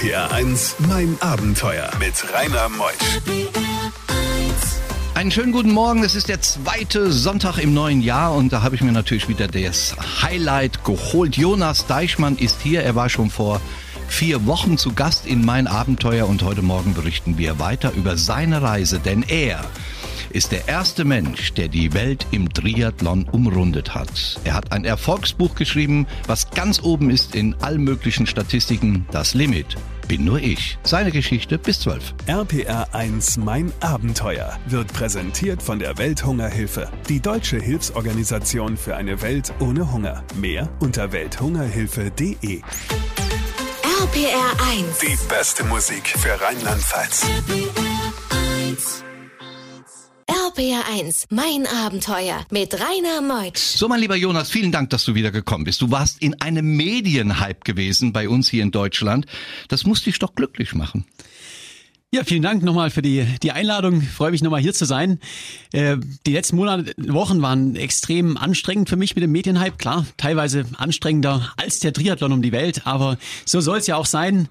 RPR 1, mein Abenteuer mit Rainer Meusch. Einen schönen guten Morgen. Es ist der zweite Sonntag im neuen Jahr und da habe ich mir natürlich wieder das Highlight geholt. Jonas Deichmann ist hier. Er war schon vor vier Wochen zu Gast in mein Abenteuer und heute Morgen berichten wir weiter über seine Reise, denn er ist der erste Mensch, der die Welt im Triathlon umrundet hat. Er hat ein Erfolgsbuch geschrieben, was ganz oben ist in allen möglichen Statistiken, das Limit bin nur ich. Seine Geschichte bis 12. RPR 1 Mein Abenteuer wird präsentiert von der Welthungerhilfe, die deutsche Hilfsorganisation für eine Welt ohne Hunger. Mehr unter welthungerhilfe.de. RPR 1. Die beste Musik für Rheinland-Pfalz. RPR 1, mein Abenteuer mit Rainer Meutsch. So, mein lieber Jonas, vielen Dank, dass du wieder gekommen bist. Du warst in einem Medienhype gewesen bei uns hier in Deutschland. Das muss dich doch glücklich machen. Ja, vielen Dank nochmal für die, die Einladung. Ich freue mich nochmal hier zu sein. Äh, die letzten Monate, Wochen waren extrem anstrengend für mich mit dem Medienhype. Klar, teilweise anstrengender als der Triathlon um die Welt, aber so soll es ja auch sein.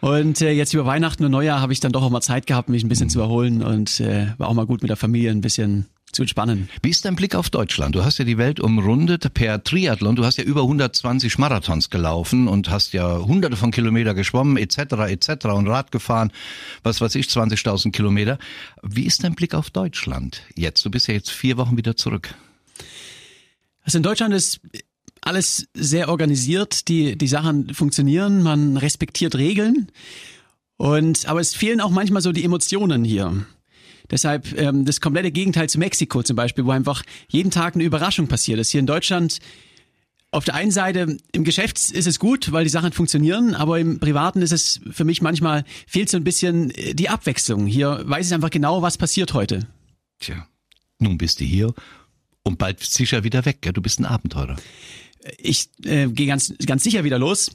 Und äh, jetzt über Weihnachten und Neujahr habe ich dann doch auch mal Zeit gehabt, mich ein bisschen zu erholen und äh, war auch mal gut mit der Familie ein bisschen zu entspannen. Wie ist dein Blick auf Deutschland? Du hast ja die Welt umrundet per Triathlon. Du hast ja über 120 Marathons gelaufen und hast ja hunderte von Kilometer geschwommen etc. etc. und Rad gefahren, was weiß ich, 20.000 Kilometer. Wie ist dein Blick auf Deutschland jetzt? Du bist ja jetzt vier Wochen wieder zurück. Also in Deutschland ist alles sehr organisiert, die, die Sachen funktionieren, man respektiert Regeln. Und, aber es fehlen auch manchmal so die Emotionen hier. Deshalb ähm, das komplette Gegenteil zu Mexiko zum Beispiel, wo einfach jeden Tag eine Überraschung passiert ist. Hier in Deutschland auf der einen Seite im Geschäft ist es gut, weil die Sachen funktionieren, aber im Privaten ist es für mich manchmal fehlt so ein bisschen äh, die Abwechslung. Hier weiß ich einfach genau, was passiert heute. Tja, nun bist du hier und bald sicher wieder weg. Gell? Du bist ein Abenteurer ich äh, gehe ganz, ganz sicher wieder los.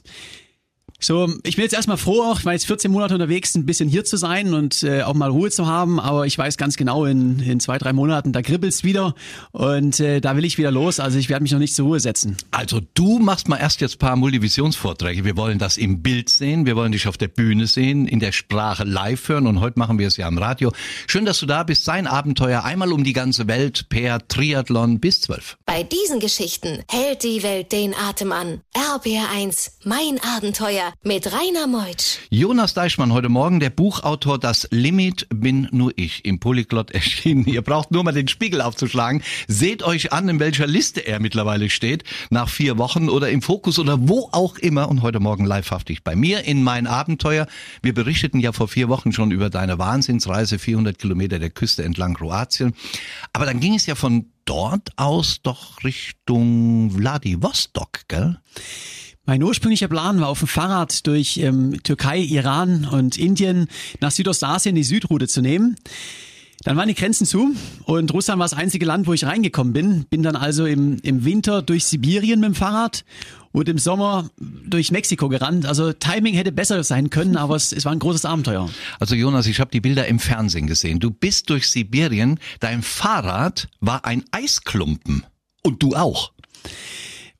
So, ich bin jetzt erstmal froh, auch, ich war jetzt 14 Monate unterwegs, ein bisschen hier zu sein und äh, auch mal Ruhe zu haben, aber ich weiß ganz genau, in, in zwei, drei Monaten, da kribbelt's wieder und äh, da will ich wieder los, also ich werde mich noch nicht zur Ruhe setzen. Also du machst mal erst jetzt paar Multivisionsvorträge, wir wollen das im Bild sehen, wir wollen dich auf der Bühne sehen, in der Sprache live hören und heute machen wir es ja am Radio. Schön, dass du da bist, sein Abenteuer einmal um die ganze Welt per Triathlon bis 12. Bei diesen Geschichten hält die Welt den Atem an. RBR1, mein Abenteuer mit Rainer Meutsch. Jonas Deichmann heute Morgen, der Buchautor Das Limit bin nur ich, im Polyglot erschienen. Ihr braucht nur mal den Spiegel aufzuschlagen. Seht euch an, in welcher Liste er mittlerweile steht, nach vier Wochen oder im Fokus oder wo auch immer. Und heute Morgen livehaftig bei mir in mein Abenteuer. Wir berichteten ja vor vier Wochen schon über deine Wahnsinnsreise, 400 Kilometer der Küste entlang Kroatien. Aber dann ging es ja von dort aus doch Richtung Vladivostok, gell? Mein ursprünglicher Plan war auf dem Fahrrad durch ähm, Türkei, Iran und Indien nach Südostasien die Südroute zu nehmen. Dann waren die Grenzen zu und Russland war das einzige Land, wo ich reingekommen bin. Bin dann also im, im Winter durch Sibirien mit dem Fahrrad und im Sommer durch Mexiko gerannt. Also Timing hätte besser sein können, aber es, es war ein großes Abenteuer. Also Jonas, ich habe die Bilder im Fernsehen gesehen. Du bist durch Sibirien, dein Fahrrad war ein Eisklumpen und du auch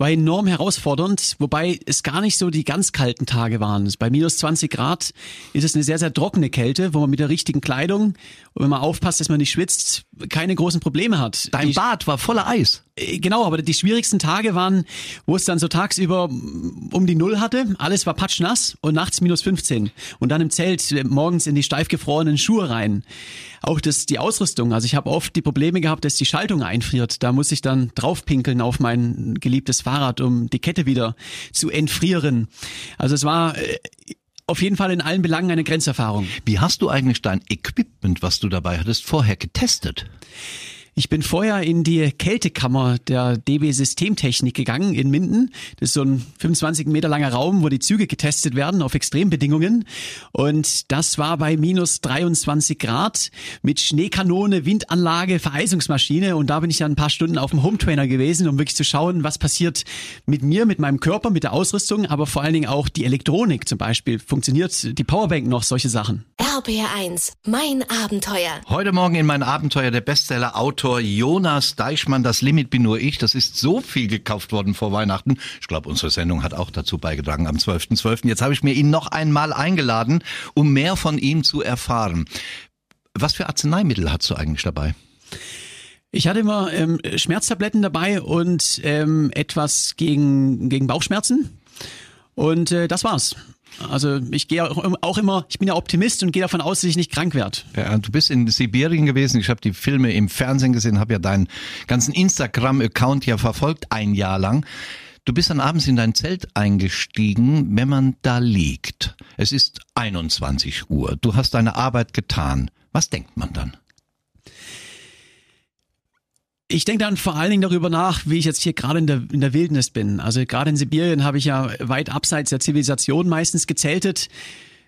war enorm herausfordernd, wobei es gar nicht so die ganz kalten Tage waren. Bei minus 20 Grad ist es eine sehr, sehr trockene Kälte, wo man mit der richtigen Kleidung, wenn man aufpasst, dass man nicht schwitzt, keine großen Probleme hat. Dein die, Bad war voller Eis. Äh, genau, aber die schwierigsten Tage waren, wo es dann so tagsüber um die Null hatte, alles war patschnass und nachts minus 15. Und dann im Zelt äh, morgens in die steif gefrorenen Schuhe rein. Auch das, die Ausrüstung, also ich habe oft die Probleme gehabt, dass die Schaltung einfriert. Da muss ich dann draufpinkeln auf mein geliebtes Fahrrad, um die Kette wieder zu entfrieren. Also es war äh, auf jeden Fall in allen Belangen eine Grenzerfahrung. Wie hast du eigentlich dein Equipment, was du dabei hattest, vorher getestet? Ich bin vorher in die Kältekammer der DB Systemtechnik gegangen in Minden. Das ist so ein 25 Meter langer Raum, wo die Züge getestet werden auf Extrembedingungen. Und das war bei minus 23 Grad mit Schneekanone, Windanlage, Vereisungsmaschine. Und da bin ich dann ein paar Stunden auf dem Hometrainer gewesen, um wirklich zu schauen, was passiert mit mir, mit meinem Körper, mit der Ausrüstung, aber vor allen Dingen auch die Elektronik zum Beispiel. Funktioniert die Powerbank noch, solche Sachen? Ja. RBR1, mein Abenteuer. Heute Morgen in mein Abenteuer der Bestseller-Autor Jonas Deichmann. Das Limit bin nur ich. Das ist so viel gekauft worden vor Weihnachten. Ich glaube, unsere Sendung hat auch dazu beigetragen am 12.12. .12. Jetzt habe ich mir ihn noch einmal eingeladen, um mehr von ihm zu erfahren. Was für Arzneimittel hast du eigentlich dabei? Ich hatte immer ähm, Schmerztabletten dabei und ähm, etwas gegen, gegen Bauchschmerzen. Und äh, das war's. Also ich gehe auch immer, ich bin ja Optimist und gehe davon aus, dass ich nicht krank werde. Ja, du bist in Sibirien gewesen. Ich habe die Filme im Fernsehen gesehen, habe ja deinen ganzen Instagram-Account ja verfolgt, ein Jahr lang. Du bist dann abends in dein Zelt eingestiegen, wenn man da liegt. Es ist 21 Uhr. Du hast deine Arbeit getan. Was denkt man dann? Ich denke dann vor allen Dingen darüber nach, wie ich jetzt hier gerade in der, in der Wildnis bin. Also gerade in Sibirien habe ich ja weit abseits der Zivilisation meistens gezeltet.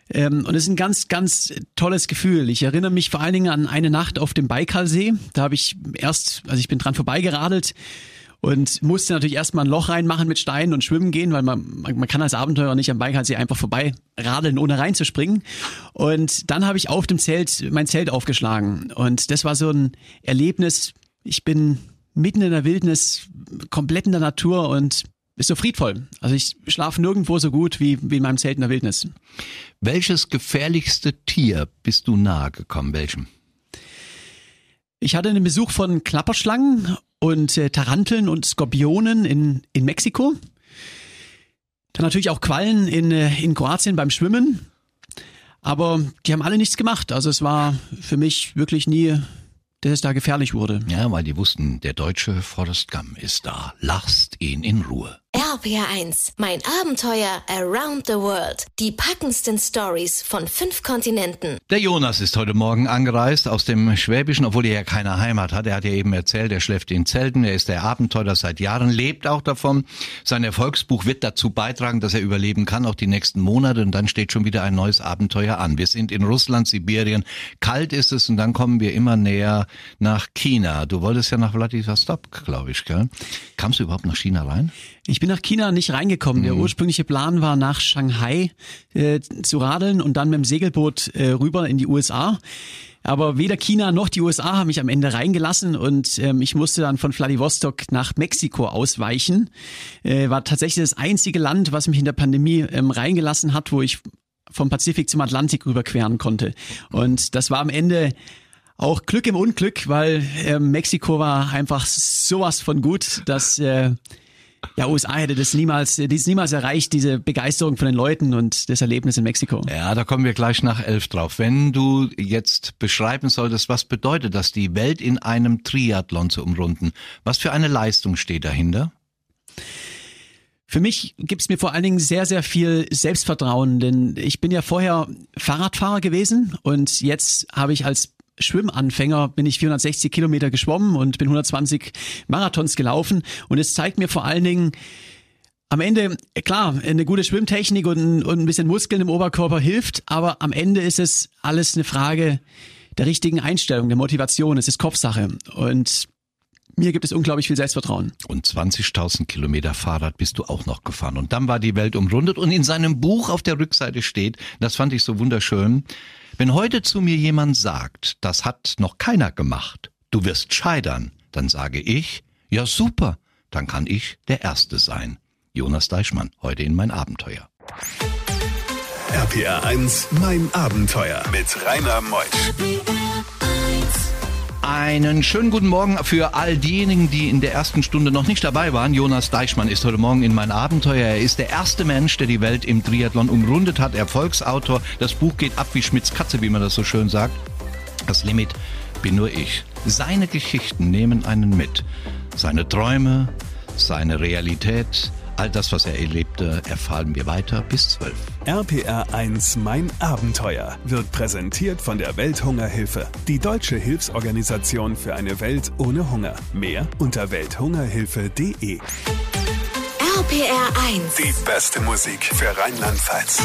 Ähm, und es ist ein ganz, ganz tolles Gefühl. Ich erinnere mich vor allen Dingen an eine Nacht auf dem Baikalsee. Da habe ich erst, also ich bin dran vorbeigeradelt und musste natürlich erstmal ein Loch reinmachen mit Steinen und schwimmen gehen, weil man, man kann als Abenteurer nicht am Baikalsee einfach vorbei radeln, ohne reinzuspringen. Und dann habe ich auf dem Zelt mein Zelt aufgeschlagen. Und das war so ein Erlebnis, ich bin mitten in der Wildnis, komplett in der Natur und ist so friedvoll. Also ich schlafe nirgendwo so gut wie, wie in meinem Zelt in der Wildnis. Welches gefährlichste Tier bist du nahe gekommen? Welchem? Ich hatte einen Besuch von Klapperschlangen und äh, Taranteln und Skorpionen in, in Mexiko. Dann natürlich auch Quallen in, äh, in Kroatien beim Schwimmen. Aber die haben alle nichts gemacht. Also es war für mich wirklich nie dass es da gefährlich wurde. Ja, weil die wussten, der deutsche Forrest Gump ist da. Lasst ihn in Ruhe. RPR1, mein Abenteuer Around the World. Die packendsten Stories von fünf Kontinenten. Der Jonas ist heute Morgen angereist aus dem Schwäbischen, obwohl er ja keine Heimat hat. Er hat ja eben erzählt, er schläft in Zelten, er ist der Abenteurer seit Jahren, lebt auch davon. Sein Erfolgsbuch wird dazu beitragen, dass er überleben kann, auch die nächsten Monate. Und dann steht schon wieder ein neues Abenteuer an. Wir sind in Russland, Sibirien. Kalt ist es und dann kommen wir immer näher nach China. Du wolltest ja nach Vladivostok, glaube ich, gell? Kamst du überhaupt nach China rein? Ich bin nach China nicht reingekommen. Mhm. Der ursprüngliche Plan war, nach Shanghai äh, zu radeln und dann mit dem Segelboot äh, rüber in die USA. Aber weder China noch die USA haben mich am Ende reingelassen und ähm, ich musste dann von Vladivostok nach Mexiko ausweichen. Äh, war tatsächlich das einzige Land, was mich in der Pandemie ähm, reingelassen hat, wo ich vom Pazifik zum Atlantik rüberqueren konnte. Und das war am Ende auch Glück im Unglück, weil äh, Mexiko war einfach sowas von gut, dass äh, ja, USA hätte das niemals, dies niemals erreicht, diese Begeisterung von den Leuten und das Erlebnis in Mexiko. Ja, da kommen wir gleich nach elf drauf. Wenn du jetzt beschreiben solltest, was bedeutet das, die Welt in einem Triathlon zu umrunden? Was für eine Leistung steht dahinter? Für mich gibt's mir vor allen Dingen sehr, sehr viel Selbstvertrauen, denn ich bin ja vorher Fahrradfahrer gewesen und jetzt habe ich als Schwimmanfänger bin ich 460 Kilometer geschwommen und bin 120 Marathons gelaufen. Und es zeigt mir vor allen Dingen, am Ende, klar, eine gute Schwimmtechnik und, und ein bisschen Muskeln im Oberkörper hilft, aber am Ende ist es alles eine Frage der richtigen Einstellung, der Motivation. Es ist Kopfsache. Und mir gibt es unglaublich viel Selbstvertrauen. Und 20.000 Kilometer Fahrrad bist du auch noch gefahren. Und dann war die Welt umrundet und in seinem Buch auf der Rückseite steht, das fand ich so wunderschön, wenn heute zu mir jemand sagt, das hat noch keiner gemacht, du wirst scheitern, dann sage ich, ja super, dann kann ich der Erste sein. Jonas Deichmann, heute in mein Abenteuer. RPR 1, mein Abenteuer mit Rainer Meusch. Einen schönen guten Morgen für all diejenigen, die in der ersten Stunde noch nicht dabei waren. Jonas Deichmann ist heute Morgen in mein Abenteuer. Er ist der erste Mensch, der die Welt im Triathlon umrundet hat. Erfolgsautor. Das Buch geht ab wie Schmitz Katze, wie man das so schön sagt. Das Limit bin nur ich. Seine Geschichten nehmen einen mit. Seine Träume, seine Realität, all das, was er erlebte, erfahren wir weiter bis zwölf. RPR1 Mein Abenteuer wird präsentiert von der Welthungerhilfe, die deutsche Hilfsorganisation für eine Welt ohne Hunger. Mehr unter welthungerhilfe.de. RPR1 Die beste Musik für Rheinland-Pfalz.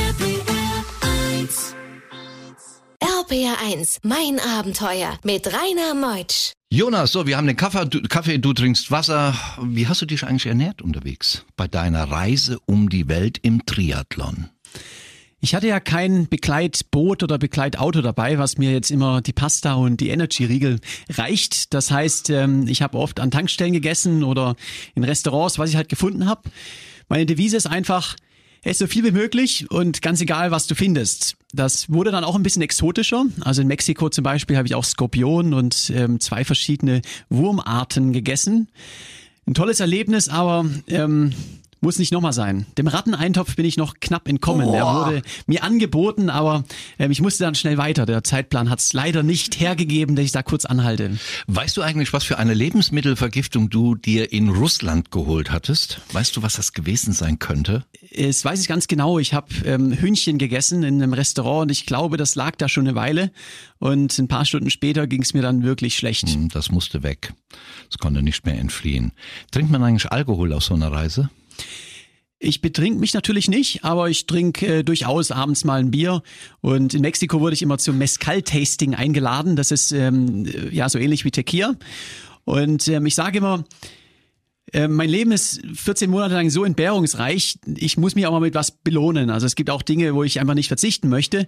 RPR1 Mein Abenteuer mit Rainer Meutsch. Jonas, so, wir haben den Kaffee du, Kaffee, du trinkst Wasser. Wie hast du dich eigentlich ernährt unterwegs bei deiner Reise um die Welt im Triathlon? Ich hatte ja kein Begleitboot oder Begleitauto dabei, was mir jetzt immer die Pasta und die Energy-Riegel reicht. Das heißt, ähm, ich habe oft an Tankstellen gegessen oder in Restaurants, was ich halt gefunden habe. Meine Devise ist einfach, ess so viel wie möglich und ganz egal, was du findest. Das wurde dann auch ein bisschen exotischer. Also in Mexiko zum Beispiel habe ich auch Skorpion und ähm, zwei verschiedene Wurmarten gegessen. Ein tolles Erlebnis, aber ähm, muss nicht nochmal sein. Dem Ratteneintopf bin ich noch knapp entkommen. Oh. Er wurde mir angeboten, aber ähm, ich musste dann schnell weiter. Der Zeitplan hat es leider nicht hergegeben, dass ich da kurz anhalte. Weißt du eigentlich, was für eine Lebensmittelvergiftung du dir in Russland geholt hattest? Weißt du, was das gewesen sein könnte? Es weiß ich ganz genau. Ich habe ähm, Hühnchen gegessen in einem Restaurant und ich glaube, das lag da schon eine Weile. Und ein paar Stunden später ging es mir dann wirklich schlecht. Hm, das musste weg. Das konnte nicht mehr entfliehen. Trinkt man eigentlich Alkohol auf so einer Reise? Ich betrink mich natürlich nicht, aber ich trinke äh, durchaus abends mal ein Bier. Und in Mexiko wurde ich immer zum Mezcal-Tasting eingeladen. Das ist ähm, ja so ähnlich wie Tequila. Und ähm, ich sage immer, äh, mein Leben ist 14 Monate lang so entbehrungsreich. Ich muss mich auch mal mit was belohnen. Also es gibt auch Dinge, wo ich einfach nicht verzichten möchte.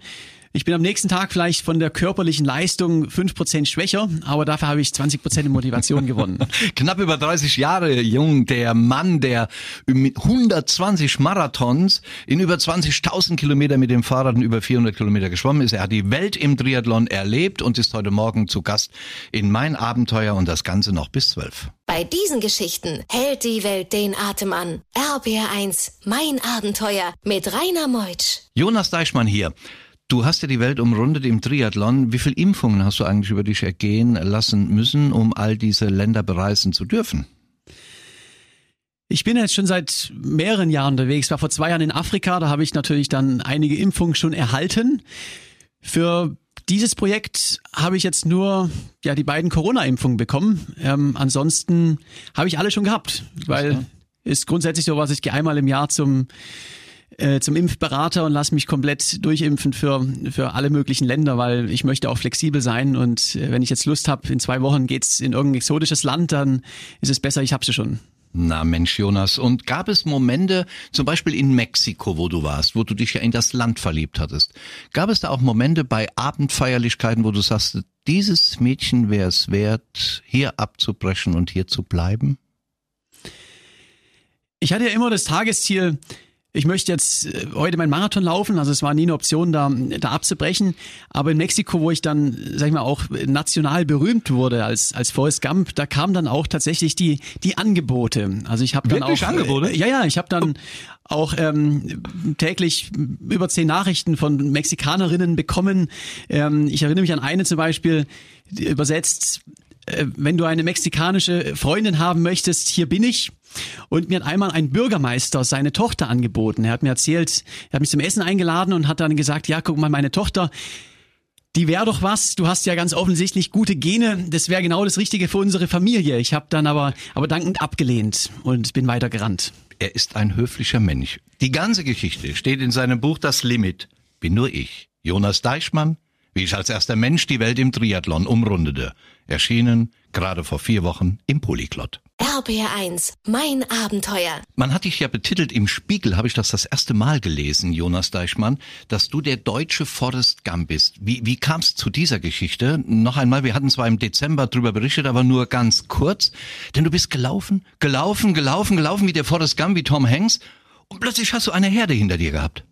Ich bin am nächsten Tag vielleicht von der körperlichen Leistung fünf Prozent schwächer, aber dafür habe ich 20 Prozent in Motivation gewonnen. Knapp über 30 Jahre jung, der Mann, der mit 120 Marathons in über 20.000 Kilometer mit dem Fahrrad und über 400 Kilometer geschwommen ist. Er hat die Welt im Triathlon erlebt und ist heute Morgen zu Gast in Mein Abenteuer und das Ganze noch bis 12. Bei diesen Geschichten hält die Welt den Atem an. RBR1, Mein Abenteuer mit Rainer Meutsch. Jonas Deichmann hier. Du hast ja die Welt umrundet im Triathlon. Wie viele Impfungen hast du eigentlich über dich ergehen lassen müssen, um all diese Länder bereisen zu dürfen? Ich bin jetzt schon seit mehreren Jahren unterwegs. War vor zwei Jahren in Afrika. Da habe ich natürlich dann einige Impfungen schon erhalten. Für dieses Projekt habe ich jetzt nur ja die beiden Corona-Impfungen bekommen. Ähm, ansonsten habe ich alle schon gehabt, weil ist grundsätzlich so was. Ich gehe einmal im Jahr zum äh, zum Impfberater und lass mich komplett durchimpfen für, für alle möglichen Länder, weil ich möchte auch flexibel sein und äh, wenn ich jetzt Lust habe, in zwei Wochen geht's in irgendein exotisches Land, dann ist es besser, ich habe sie schon. Na Mensch, Jonas. Und gab es Momente, zum Beispiel in Mexiko, wo du warst, wo du dich ja in das Land verliebt hattest, gab es da auch Momente bei Abendfeierlichkeiten, wo du sagst, dieses Mädchen wäre es wert, hier abzubrechen und hier zu bleiben? Ich hatte ja immer das Tagesziel, ich möchte jetzt äh, heute meinen Marathon laufen, also es war nie eine Option, da, da abzubrechen. Aber in Mexiko, wo ich dann, sag ich mal, auch national berühmt wurde als, als Forrest Gump, da kamen dann auch tatsächlich die, die Angebote. Also ich habe dann Wirklich auch. Angebote? Äh, ja, ja, ich habe dann auch ähm, täglich über zehn Nachrichten von Mexikanerinnen bekommen. Ähm, ich erinnere mich an eine zum Beispiel, übersetzt, wenn du eine mexikanische Freundin haben möchtest, hier bin ich. Und mir hat einmal ein Bürgermeister seine Tochter angeboten. Er hat mir erzählt, er hat mich zum Essen eingeladen und hat dann gesagt, ja, guck mal, meine Tochter, die wäre doch was. Du hast ja ganz offensichtlich gute Gene. Das wäre genau das Richtige für unsere Familie. Ich habe dann aber, aber dankend abgelehnt und bin weiter gerannt. Er ist ein höflicher Mensch. Die ganze Geschichte steht in seinem Buch Das Limit. Bin nur ich, Jonas Deichmann, wie ich als erster Mensch die Welt im Triathlon umrundete. Erschienen gerade vor vier Wochen im Polyglot. RBR1, mein Abenteuer. Man hat dich ja betitelt, im Spiegel habe ich das das erste Mal gelesen, Jonas Deichmann, dass du der deutsche Forrest Gump bist. Wie, wie kam es zu dieser Geschichte? Noch einmal, wir hatten zwar im Dezember drüber berichtet, aber nur ganz kurz. Denn du bist gelaufen, gelaufen, gelaufen, gelaufen wie der Forrest Gump, wie Tom Hanks und plötzlich hast du eine Herde hinter dir gehabt.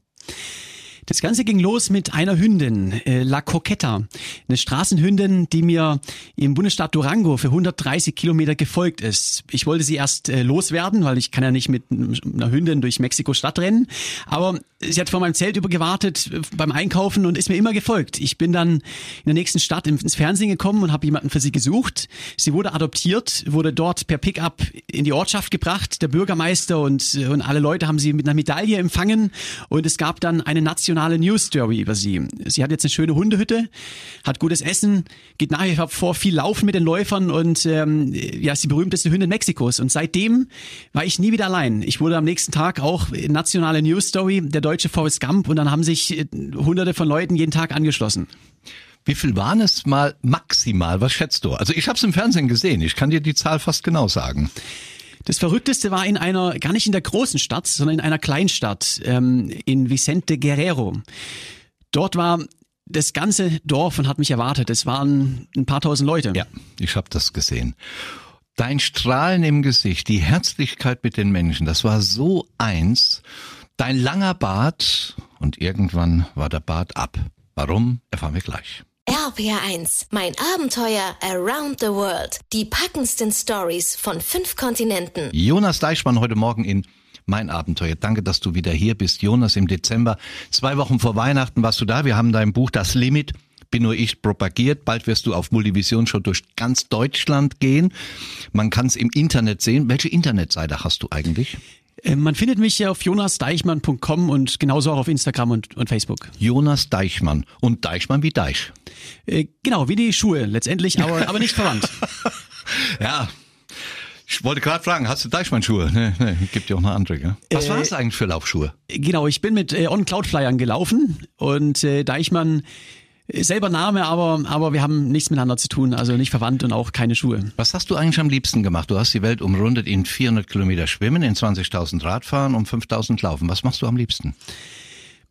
Das Ganze ging los mit einer Hündin, äh, La Coqueta, eine Straßenhündin, die mir im Bundesstaat Durango für 130 Kilometer gefolgt ist. Ich wollte sie erst äh, loswerden, weil ich kann ja nicht mit einer Hündin durch Mexiko-Stadt rennen, aber sie hat vor meinem Zelt übergewartet äh, beim Einkaufen und ist mir immer gefolgt. Ich bin dann in der nächsten Stadt ins Fernsehen gekommen und habe jemanden für sie gesucht. Sie wurde adoptiert, wurde dort per Pickup in die Ortschaft gebracht. Der Bürgermeister und, äh, und alle Leute haben sie mit einer Medaille empfangen und es gab dann eine nationale News Story über sie. Sie hat jetzt eine schöne Hundehütte, hat gutes Essen, geht nach wie vor viel laufen mit den Läufern und ähm, ja, ist die berühmteste Hündin Mexikos. Und seitdem war ich nie wieder allein. Ich wurde am nächsten Tag auch nationale News Story, der deutsche Forrest Gump und dann haben sich äh, hunderte von Leuten jeden Tag angeschlossen. Wie viel waren es mal maximal? Was schätzt du? Also ich habe es im Fernsehen gesehen. Ich kann dir die Zahl fast genau sagen. Das Verrückteste war in einer, gar nicht in der großen Stadt, sondern in einer Kleinstadt, ähm, in Vicente Guerrero. Dort war das ganze Dorf und hat mich erwartet. Es waren ein paar tausend Leute. Ja, ich habe das gesehen. Dein Strahlen im Gesicht, die Herzlichkeit mit den Menschen, das war so eins. Dein langer Bart und irgendwann war der Bart ab. Warum, erfahren wir gleich. RPR1, mein Abenteuer Around the World. Die packendsten Stories von fünf Kontinenten. Jonas Deichmann heute Morgen in mein Abenteuer. Danke, dass du wieder hier bist. Jonas, im Dezember, zwei Wochen vor Weihnachten warst du da. Wir haben dein Buch Das Limit bin nur ich propagiert. Bald wirst du auf Multivision schon durch ganz Deutschland gehen. Man kann es im Internet sehen. Welche Internetseite hast du eigentlich? Äh, man findet mich ja auf jonasdeichmann.com und genauso auch auf Instagram und, und Facebook. Jonas Deichmann. Und Deichmann wie Deich. Äh, genau, wie die Schuhe letztendlich, aber, aber nicht verwandt. ja, ich wollte gerade fragen, hast du Deichmann-Schuhe? Nee, nee, gibt ja auch noch andere, gell? Was äh, war es eigentlich für Laufschuhe? Genau, ich bin mit äh, On-Cloud-Flyern gelaufen und äh, Deichmann selber Name, aber, aber wir haben nichts miteinander zu tun, also nicht verwandt und auch keine Schuhe. Was hast du eigentlich am liebsten gemacht? Du hast die Welt umrundet in 400 Kilometer Schwimmen, in 20.000 Radfahren und 5.000 Laufen. Was machst du am liebsten?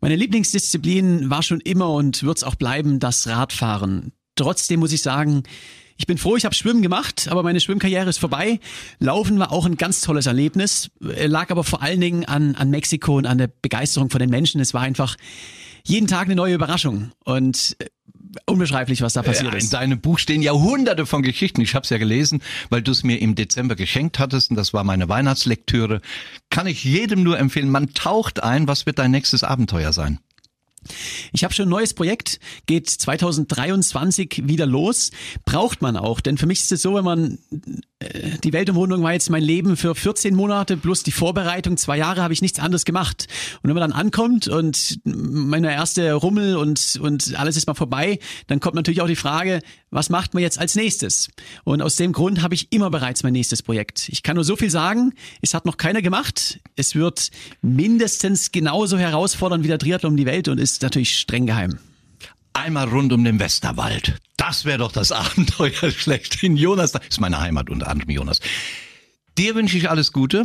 Meine Lieblingsdisziplin war schon immer und wird es auch bleiben, das Radfahren. Trotzdem muss ich sagen, ich bin froh, ich habe Schwimmen gemacht, aber meine Schwimmkarriere ist vorbei. Laufen war auch ein ganz tolles Erlebnis, äh, lag aber vor allen Dingen an, an Mexiko und an der Begeisterung von den Menschen. Es war einfach jeden Tag eine neue Überraschung und äh, unbeschreiblich, was da passiert ist. In deinem Buch stehen Jahrhunderte von Geschichten. Ich habe es ja gelesen, weil du es mir im Dezember geschenkt hattest und das war meine Weihnachtslektüre. Kann ich jedem nur empfehlen. Man taucht ein. Was wird dein nächstes Abenteuer sein? Ich habe schon ein neues Projekt, geht 2023 wieder los. Braucht man auch, denn für mich ist es so, wenn man die Weltumrundung war jetzt mein Leben für 14 Monate plus die Vorbereitung. Zwei Jahre habe ich nichts anderes gemacht. Und wenn man dann ankommt und meine erste Rummel und, und alles ist mal vorbei, dann kommt natürlich auch die Frage, was macht man jetzt als nächstes? Und aus dem Grund habe ich immer bereits mein nächstes Projekt. Ich kann nur so viel sagen, es hat noch keiner gemacht. Es wird mindestens genauso herausfordernd wie der Triathlon um die Welt und ist natürlich streng geheim. Einmal rund um den Westerwald. Das wäre doch das Abenteuer schlechthin. Jonas, das ist meine Heimat unter anderem, Jonas. Dir wünsche ich alles Gute.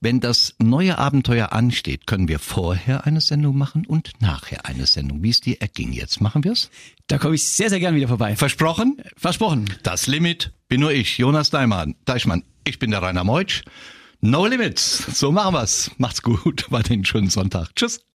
Wenn das neue Abenteuer ansteht, können wir vorher eine Sendung machen und nachher eine Sendung. Wie es dir erging jetzt, machen wir's? Da komme ich sehr, sehr gern wieder vorbei. Versprochen? Versprochen. Das Limit bin nur ich, Jonas Deichmann. Deichmann. Ich bin der Rainer Meutsch. No Limits. So machen wir's. Macht's gut. Den schönen Sonntag. Tschüss.